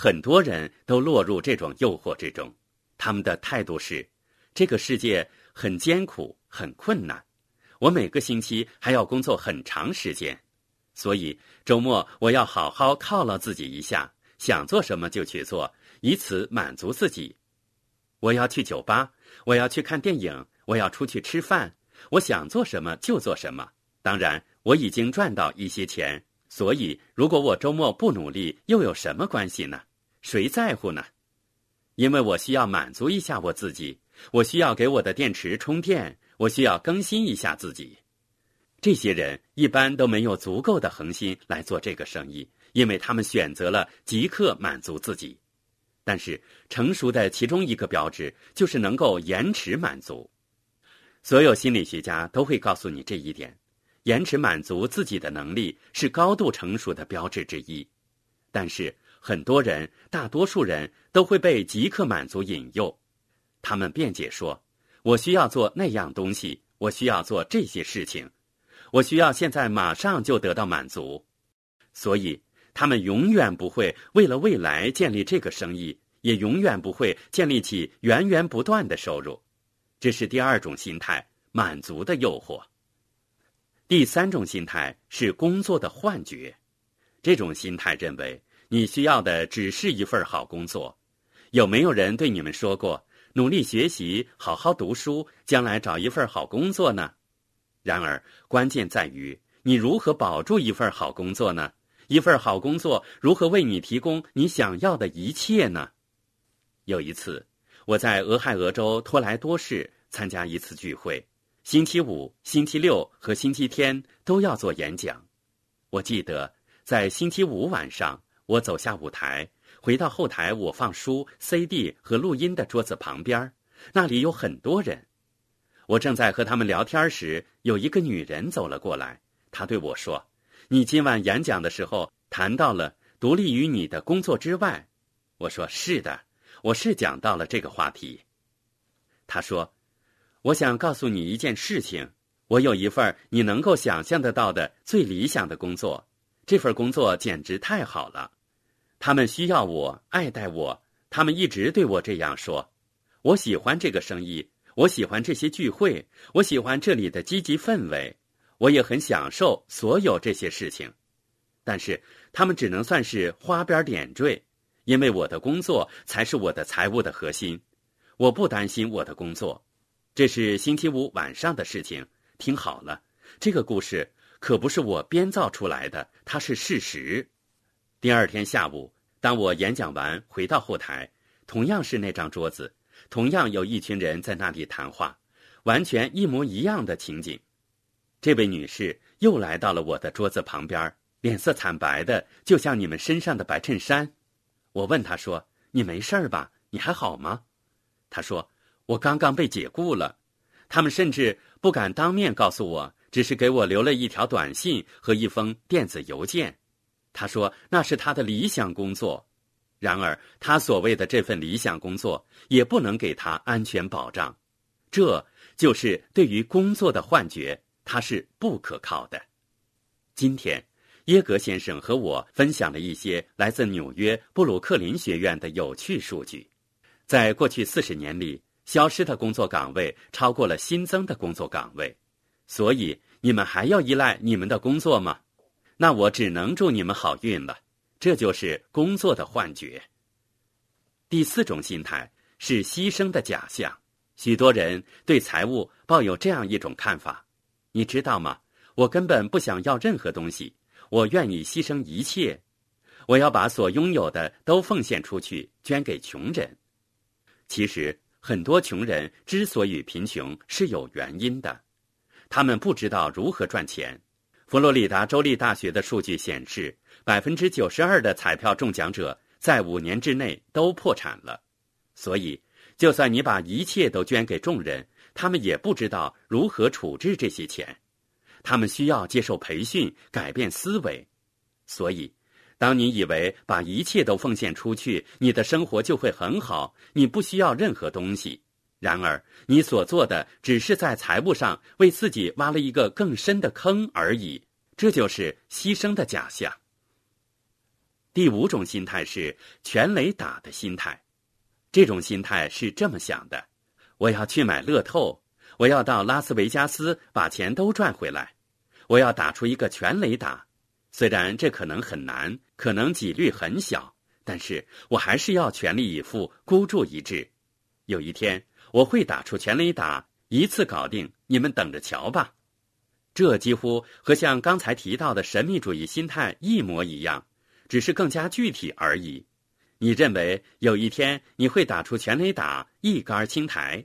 很多人都落入这种诱惑之中。他们的态度是：这个世界很艰苦、很困难，我每个星期还要工作很长时间，所以周末我要好好犒劳自己一下，想做什么就去做，以此满足自己。我要去酒吧，我要去看电影，我要出去吃饭，我想做什么就做什么。当然，我已经赚到一些钱，所以如果我周末不努力，又有什么关系呢？谁在乎呢？因为我需要满足一下我自己，我需要给我的电池充电，我需要更新一下自己。这些人一般都没有足够的恒心来做这个生意，因为他们选择了即刻满足自己。但是成熟的其中一个标志就是能够延迟满足。所有心理学家都会告诉你这一点：延迟满足自己的能力是高度成熟的标志之一。但是。很多人，大多数人都会被即刻满足引诱，他们辩解说：“我需要做那样东西，我需要做这些事情，我需要现在马上就得到满足。”所以，他们永远不会为了未来建立这个生意，也永远不会建立起源源不断的收入。这是第二种心态——满足的诱惑。第三种心态是工作的幻觉，这种心态认为。你需要的只是一份好工作，有没有人对你们说过努力学习、好好读书，将来找一份好工作呢？然而，关键在于你如何保住一份好工作呢？一份好工作如何为你提供你想要的一切呢？有一次，我在俄亥俄州托莱多市参加一次聚会，星期五、星期六和星期天都要做演讲。我记得在星期五晚上。我走下舞台，回到后台，我放书、CD 和录音的桌子旁边，那里有很多人。我正在和他们聊天时，有一个女人走了过来。她对我说：“你今晚演讲的时候谈到了独立于你的工作之外。”我说：“是的，我是讲到了这个话题。”她说：“我想告诉你一件事情，我有一份你能够想象得到的最理想的工作，这份工作简直太好了。”他们需要我，爱戴我。他们一直对我这样说。我喜欢这个生意，我喜欢这些聚会，我喜欢这里的积极氛围，我也很享受所有这些事情。但是，他们只能算是花边点缀，因为我的工作才是我的财务的核心。我不担心我的工作。这是星期五晚上的事情。听好了，这个故事可不是我编造出来的，它是事实。第二天下午，当我演讲完回到后台，同样是那张桌子，同样有一群人在那里谈话，完全一模一样的情景。这位女士又来到了我的桌子旁边，脸色惨白的，就像你们身上的白衬衫。我问她说：“你没事吧？你还好吗？”她说：“我刚刚被解雇了，他们甚至不敢当面告诉我，只是给我留了一条短信和一封电子邮件。”他说：“那是他的理想工作，然而他所谓的这份理想工作也不能给他安全保障，这就是对于工作的幻觉，它是不可靠的。”今天，耶格先生和我分享了一些来自纽约布鲁克林学院的有趣数据：在过去四十年里，消失的工作岗位超过了新增的工作岗位，所以你们还要依赖你们的工作吗？那我只能祝你们好运了，这就是工作的幻觉。第四种心态是牺牲的假象，许多人对财务抱有这样一种看法：你知道吗？我根本不想要任何东西，我愿意牺牲一切，我要把所拥有的都奉献出去，捐给穷人。其实，很多穷人之所以贫穷是有原因的，他们不知道如何赚钱。佛罗里达州立大学的数据显示，百分之九十二的彩票中奖者在五年之内都破产了。所以，就算你把一切都捐给众人，他们也不知道如何处置这些钱。他们需要接受培训，改变思维。所以，当你以为把一切都奉献出去，你的生活就会很好，你不需要任何东西。然而，你所做的只是在财务上为自己挖了一个更深的坑而已，这就是牺牲的假象。第五种心态是全雷打的心态，这种心态是这么想的：我要去买乐透，我要到拉斯维加斯把钱都赚回来，我要打出一个全雷打。虽然这可能很难，可能几率很小，但是我还是要全力以赴，孤注一掷。有一天我会打出全雷打，一次搞定，你们等着瞧吧。这几乎和像刚才提到的神秘主义心态一模一样。只是更加具体而已。你认为有一天你会打出全垒打，一杆清台？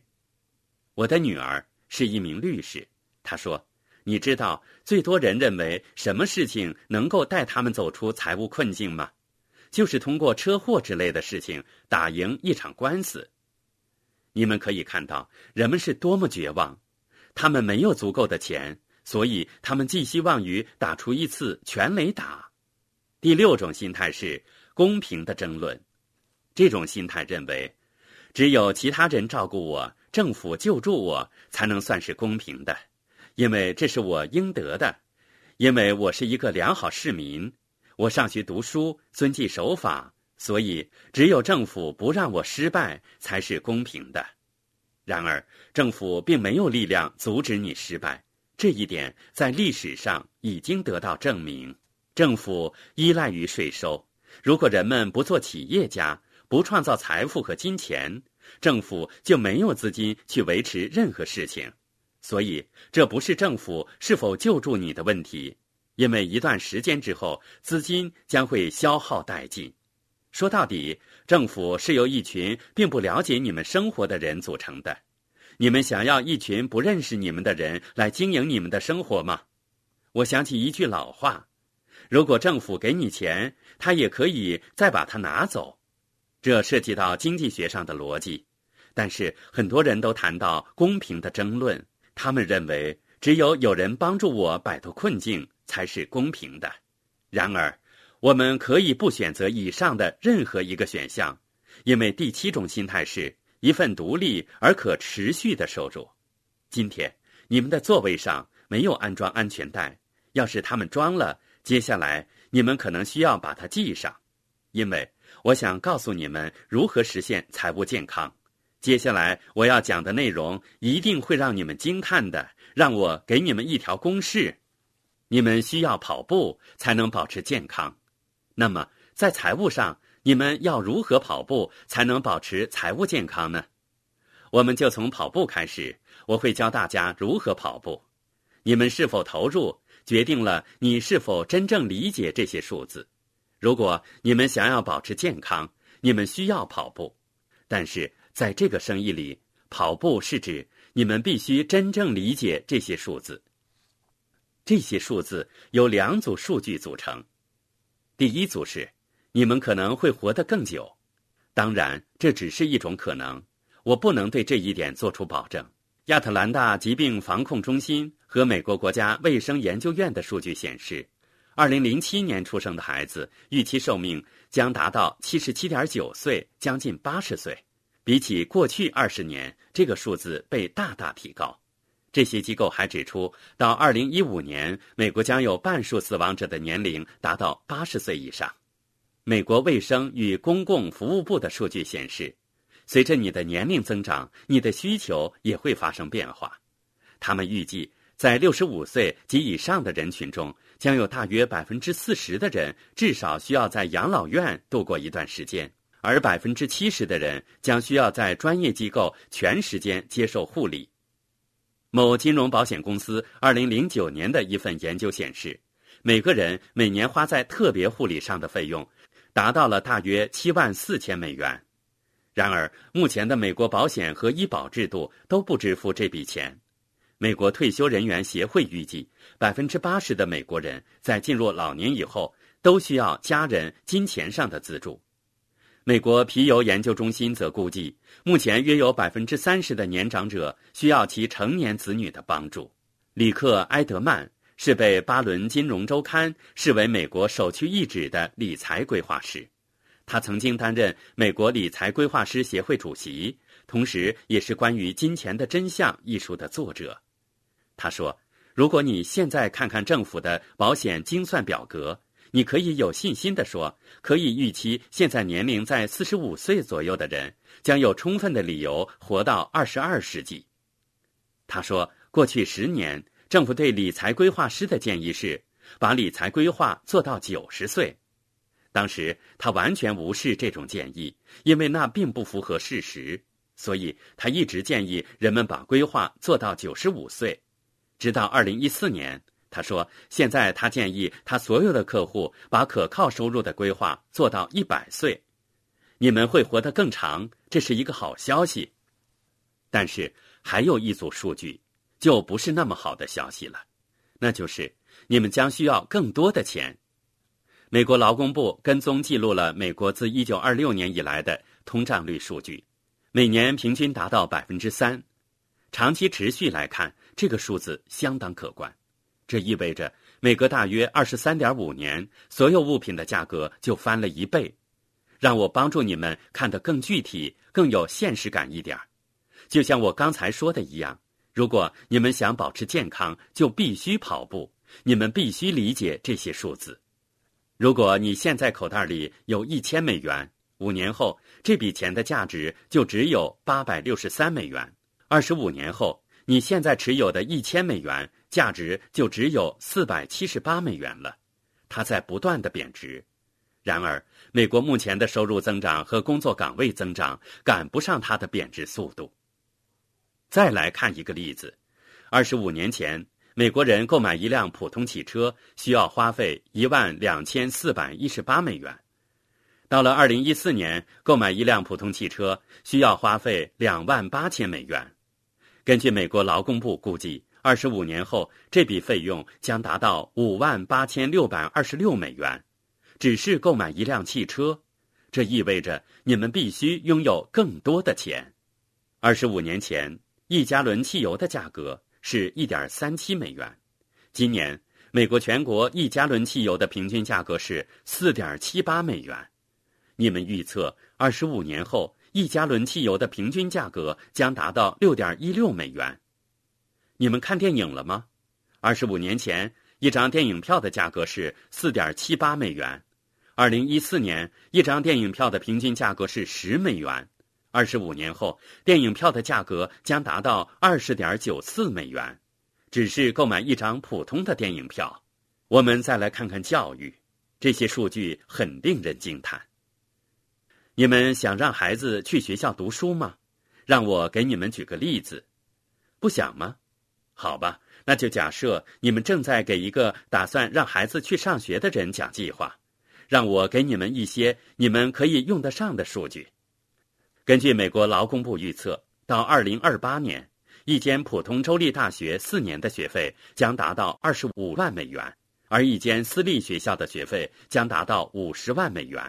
我的女儿是一名律师，她说：“你知道最多人认为什么事情能够带他们走出财务困境吗？就是通过车祸之类的事情打赢一场官司。你们可以看到人们是多么绝望，他们没有足够的钱，所以他们寄希望于打出一次全垒打。”第六种心态是公平的争论，这种心态认为，只有其他人照顾我，政府救助我，才能算是公平的，因为这是我应得的，因为我是一个良好市民，我上学读书，遵纪守法，所以只有政府不让我失败才是公平的。然而，政府并没有力量阻止你失败，这一点在历史上已经得到证明。政府依赖于税收，如果人们不做企业家，不创造财富和金钱，政府就没有资金去维持任何事情。所以，这不是政府是否救助你的问题，因为一段时间之后，资金将会消耗殆尽。说到底，政府是由一群并不了解你们生活的人组成的。你们想要一群不认识你们的人来经营你们的生活吗？我想起一句老话。如果政府给你钱，他也可以再把它拿走，这涉及到经济学上的逻辑。但是很多人都谈到公平的争论，他们认为只有有人帮助我摆脱困境才是公平的。然而，我们可以不选择以上的任何一个选项，因为第七种心态是一份独立而可持续的收入。今天你们的座位上没有安装安全带，要是他们装了。接下来，你们可能需要把它系上，因为我想告诉你们如何实现财务健康。接下来我要讲的内容一定会让你们惊叹的。让我给你们一条公式：你们需要跑步才能保持健康。那么，在财务上，你们要如何跑步才能保持财务健康呢？我们就从跑步开始，我会教大家如何跑步。你们是否投入？决定了你是否真正理解这些数字。如果你们想要保持健康，你们需要跑步。但是在这个生意里，跑步是指你们必须真正理解这些数字。这些数字由两组数据组成。第一组是你们可能会活得更久，当然这只是一种可能，我不能对这一点做出保证。亚特兰大疾病防控中心和美国国家卫生研究院的数据显示，2007年出生的孩子预期寿命将达到77.9岁，将近80岁。比起过去20年，这个数字被大大提高。这些机构还指出，到2015年，美国将有半数死亡者的年龄达到80岁以上。美国卫生与公共服务部的数据显示。随着你的年龄增长，你的需求也会发生变化。他们预计，在六十五岁及以上的人群中，将有大约百分之四十的人至少需要在养老院度过一段时间，而百分之七十的人将需要在专业机构全时间接受护理。某金融保险公司二零零九年的一份研究显示，每个人每年花在特别护理上的费用，达到了大约七万四千美元。然而，目前的美国保险和医保制度都不支付这笔钱。美国退休人员协会预计，百分之八十的美国人在进入老年以后都需要家人金钱上的资助。美国皮尤研究中心则估计，目前约有百分之三十的年长者需要其成年子女的帮助。里克·埃德曼是被《巴伦金融周刊》视为美国首屈一指的理财规划师。他曾经担任美国理财规划师协会主席，同时也是关于《金钱的真相》一书的作者。他说：“如果你现在看看政府的保险精算表格，你可以有信心地说，可以预期现在年龄在四十五岁左右的人将有充分的理由活到二十二世纪。他说，过去十年，政府对理财规划师的建议是把理财规划做到九十岁。当时他完全无视这种建议，因为那并不符合事实，所以他一直建议人们把规划做到九十五岁。直到二零一四年。他说：“现在他建议他所有的客户把可靠收入的规划做到一百岁，你们会活得更长，这是一个好消息。但是还有一组数据就不是那么好的消息了，那就是你们将需要更多的钱。美国劳工部跟踪记录了美国自一九二六年以来的通胀率数据，每年平均达到百分之三，长期持续来看，这个数字相当可观。”这意味着每隔大约二十三点五年，所有物品的价格就翻了一倍。让我帮助你们看得更具体、更有现实感一点就像我刚才说的一样，如果你们想保持健康，就必须跑步。你们必须理解这些数字。如果你现在口袋里有一千美元，五年后这笔钱的价值就只有八百六十三美元。二十五年后，你现在持有的一千美元。价值就只有四百七十八美元了，它在不断的贬值。然而，美国目前的收入增长和工作岗位增长赶不上它的贬值速度。再来看一个例子：二十五年前，美国人购买一辆普通汽车需要花费一万两千四百一十八美元，到了二零一四年，购买一辆普通汽车需要花费两万八千美元。根据美国劳工部估计。二十五年后，这笔费用将达到五万八千六百二十六美元，只是购买一辆汽车。这意味着你们必须拥有更多的钱。二十五年前，一加仑汽油的价格是一点三七美元，今年美国全国一加仑汽油的平均价格是四点七八美元。你们预测二十五年后一加仑汽油的平均价格将达到六点一六美元。你们看电影了吗？二十五年前，一张电影票的价格是四点七八美元；二零一四年，一张电影票的平均价格是十美元。二十五年后，电影票的价格将达到二十点九四美元，只是购买一张普通的电影票。我们再来看看教育，这些数据很令人惊叹。你们想让孩子去学校读书吗？让我给你们举个例子，不想吗？好吧，那就假设你们正在给一个打算让孩子去上学的人讲计划，让我给你们一些你们可以用得上的数据。根据美国劳工部预测，到二零二八年，一间普通州立大学四年的学费将达到二十五万美元，而一间私立学校的学费将达到五十万美元。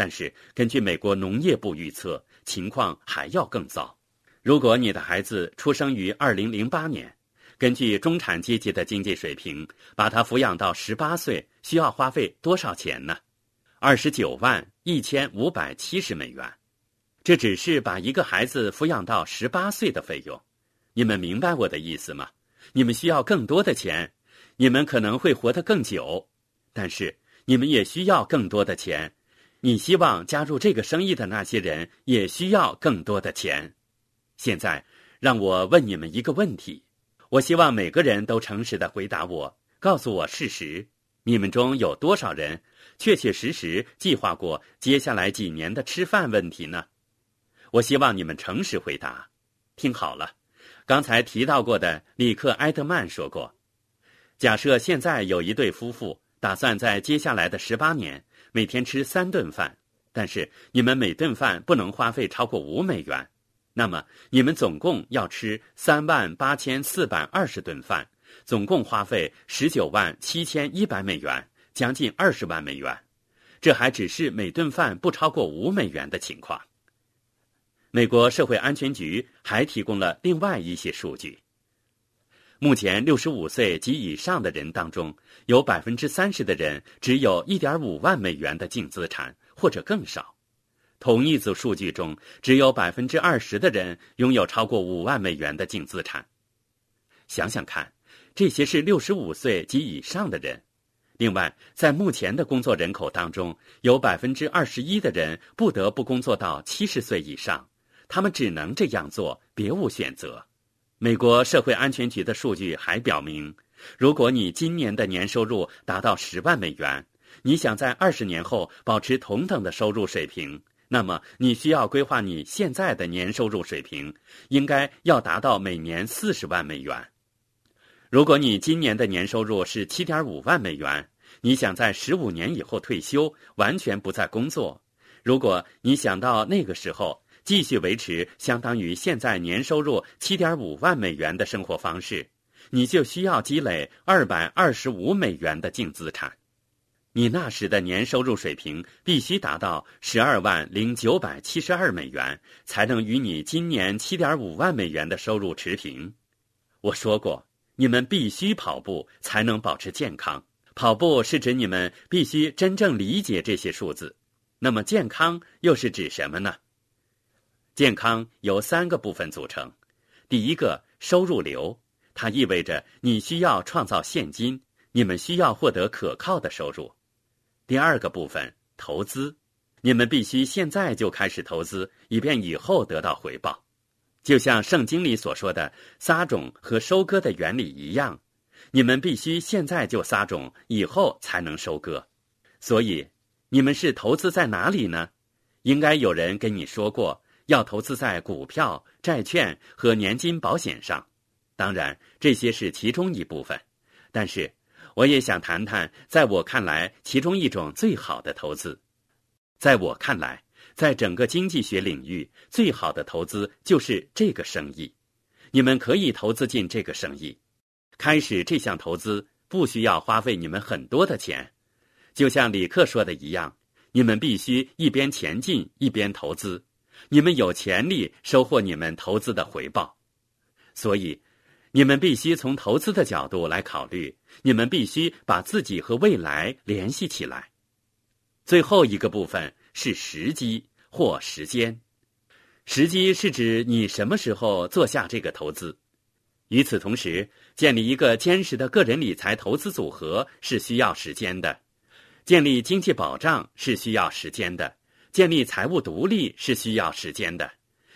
但是，根据美国农业部预测，情况还要更糟。如果你的孩子出生于二零零八年，根据中产阶级的经济水平，把他抚养到十八岁需要花费多少钱呢？二十九万一千五百七十美元。这只是把一个孩子抚养到十八岁的费用。你们明白我的意思吗？你们需要更多的钱，你们可能会活得更久，但是你们也需要更多的钱。你希望加入这个生意的那些人也需要更多的钱。现在，让我问你们一个问题。我希望每个人都诚实的回答我，告诉我事实。你们中有多少人确确实实计划过接下来几年的吃饭问题呢？我希望你们诚实回答。听好了，刚才提到过的里克·埃德曼说过：假设现在有一对夫妇打算在接下来的十八年每天吃三顿饭，但是你们每顿饭不能花费超过五美元。那么你们总共要吃三万八千四百二十顿饭，总共花费十九万七千一百美元，将近二十万美元。这还只是每顿饭不超过五美元的情况。美国社会安全局还提供了另外一些数据。目前，六十五岁及以上的人当中，有百分之三十的人只有一点五万美元的净资产，或者更少。同一组数据中，只有百分之二十的人拥有超过五万美元的净资产。想想看，这些是六十五岁及以上的人，另外，在目前的工作人口当中，有百分之二十一的人不得不工作到七十岁以上，他们只能这样做，别无选择。美国社会安全局的数据还表明，如果你今年的年收入达到十万美元，你想在二十年后保持同等的收入水平，那么你需要规划你现在的年收入水平应该要达到每年四十万美元。如果你今年的年收入是七点五万美元，你想在十五年以后退休，完全不再工作。如果你想到那个时候继续维持相当于现在年收入七点五万美元的生活方式，你就需要积累二百二十五美元的净资产。你那时的年收入水平必须达到十二万零九百七十二美元，才能与你今年七点五万美元的收入持平。我说过。你们必须跑步才能保持健康。跑步是指你们必须真正理解这些数字。那么健康又是指什么呢？健康由三个部分组成。第一个，收入流，它意味着你需要创造现金，你们需要获得可靠的收入。第二个部分，投资，你们必须现在就开始投资，以便以后得到回报。就像圣经里所说的撒种和收割的原理一样，你们必须现在就撒种，以后才能收割。所以，你们是投资在哪里呢？应该有人跟你说过，要投资在股票、债券和年金保险上。当然，这些是其中一部分。但是，我也想谈谈，在我看来，其中一种最好的投资。在我看来。在整个经济学领域，最好的投资就是这个生意。你们可以投资进这个生意，开始这项投资不需要花费你们很多的钱。就像李克说的一样，你们必须一边前进一边投资。你们有潜力收获你们投资的回报，所以你们必须从投资的角度来考虑。你们必须把自己和未来联系起来。最后一个部分是时机。或时间，时机是指你什么时候做下这个投资。与此同时，建立一个坚实的个人理财投资组合是需要时间的；建立经济保障是需要时间的；建立财务独立是需要时间的。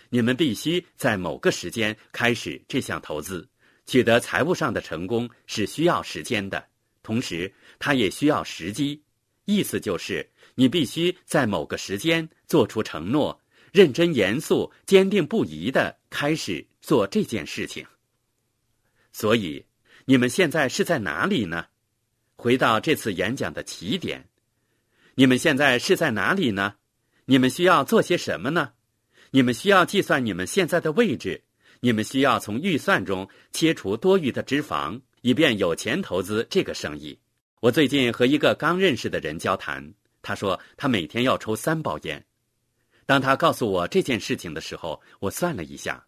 你们必须在某个时间开始这项投资，取得财务上的成功是需要时间的，同时它也需要时机。意思就是。你必须在某个时间做出承诺，认真严肃、坚定不移的开始做这件事情。所以，你们现在是在哪里呢？回到这次演讲的起点，你们现在是在哪里呢？你们需要做些什么呢？你们需要计算你们现在的位置，你们需要从预算中切除多余的脂肪，以便有钱投资这个生意。我最近和一个刚认识的人交谈。他说他每天要抽三包烟。当他告诉我这件事情的时候，我算了一下，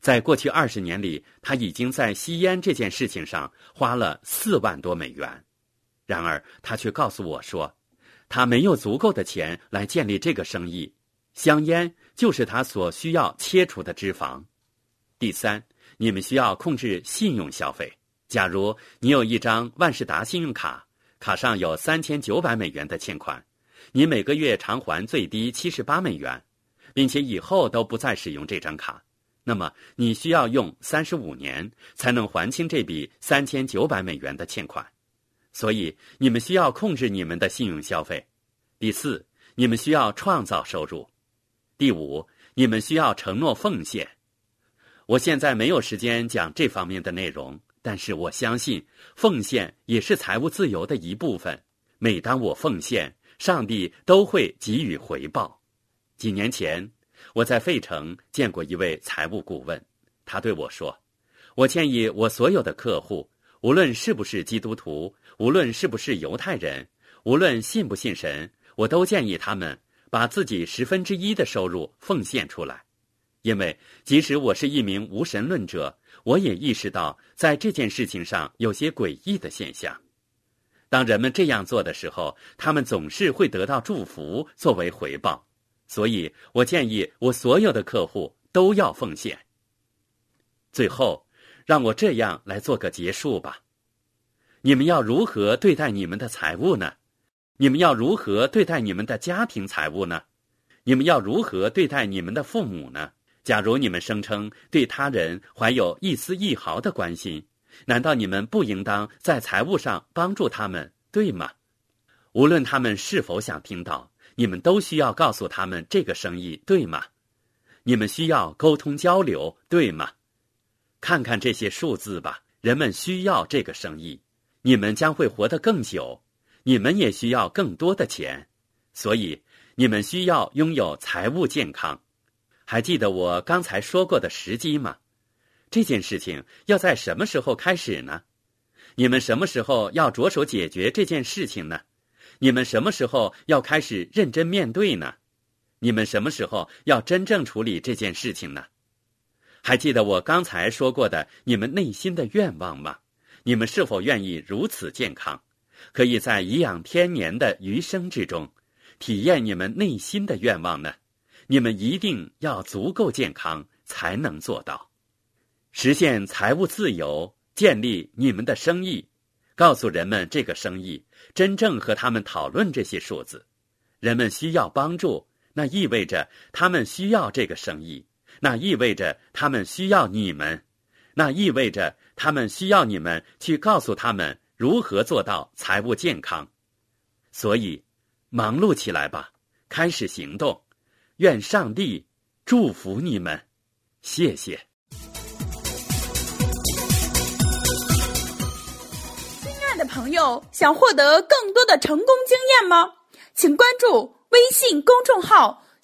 在过去二十年里，他已经在吸烟这件事情上花了四万多美元。然而，他却告诉我说，他没有足够的钱来建立这个生意。香烟就是他所需要切除的脂肪。第三，你们需要控制信用消费。假如你有一张万事达信用卡。卡上有三千九百美元的欠款，你每个月偿还最低七十八美元，并且以后都不再使用这张卡，那么你需要用三十五年才能还清这笔三千九百美元的欠款。所以你们需要控制你们的信用消费。第四，你们需要创造收入。第五，你们需要承诺奉献。我现在没有时间讲这方面的内容。但是我相信，奉献也是财务自由的一部分。每当我奉献，上帝都会给予回报。几年前，我在费城见过一位财务顾问，他对我说：“我建议我所有的客户，无论是不是基督徒，无论是不是犹太人，无论信不信神，我都建议他们把自己十分之一的收入奉献出来，因为即使我是一名无神论者。”我也意识到，在这件事情上有些诡异的现象。当人们这样做的时候，他们总是会得到祝福作为回报。所以我建议我所有的客户都要奉献。最后，让我这样来做个结束吧。你们要如何对待你们的财物呢？你们要如何对待你们的家庭财物呢？你们要如何对待你们的父母呢？假如你们声称对他人怀有一丝一毫的关心，难道你们不应当在财务上帮助他们，对吗？无论他们是否想听到，你们都需要告诉他们这个生意，对吗？你们需要沟通交流，对吗？看看这些数字吧，人们需要这个生意。你们将会活得更久，你们也需要更多的钱，所以你们需要拥有财务健康。还记得我刚才说过的时机吗？这件事情要在什么时候开始呢？你们什么时候要着手解决这件事情呢？你们什么时候要开始认真面对呢？你们什么时候要真正处理这件事情呢？还记得我刚才说过的你们内心的愿望吗？你们是否愿意如此健康，可以在颐养天年的余生之中，体验你们内心的愿望呢？你们一定要足够健康才能做到，实现财务自由，建立你们的生意，告诉人们这个生意，真正和他们讨论这些数字。人们需要帮助，那意味着他们需要这个生意，那意味着他们需要你们，那意味着他们需要你们去告诉他们如何做到财务健康。所以，忙碌起来吧，开始行动。愿上帝祝福你们，谢谢。亲爱的朋友，想获得更多的成功经验吗？请关注微信公众号“